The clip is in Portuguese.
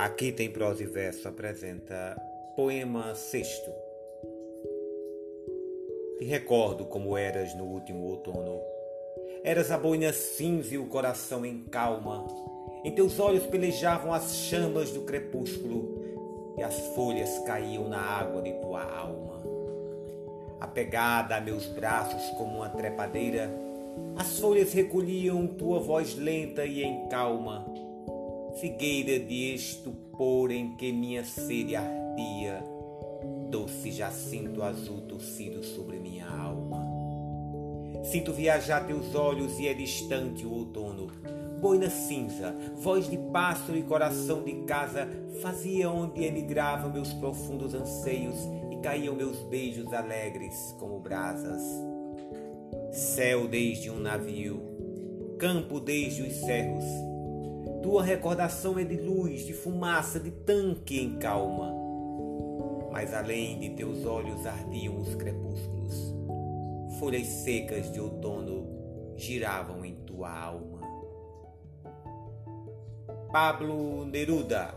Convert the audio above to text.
Aqui tem prosa e verso apresenta poema sexto. Te recordo como eras no último outono. Eras a boina cinza e o coração em calma. Em teus olhos pelejavam as chamas do crepúsculo e as folhas caíam na água de tua alma. Apegada a meus braços como uma trepadeira, as folhas recolhiam tua voz lenta e em calma figueira de estupor em que minha sede ardia, doce jacinto azul torcido sobre minha alma. Sinto viajar teus olhos e é distante o outono. Boina cinza, voz de pássaro e coração de casa fazia onde emigravam meus profundos anseios e caíam meus beijos alegres como brasas. Céu desde um navio, campo desde os cerros, tua recordação é de luz, de fumaça, de tanque em calma. Mas além de teus olhos ardiam os crepúsculos. Folhas secas de outono giravam em tua alma. Pablo Neruda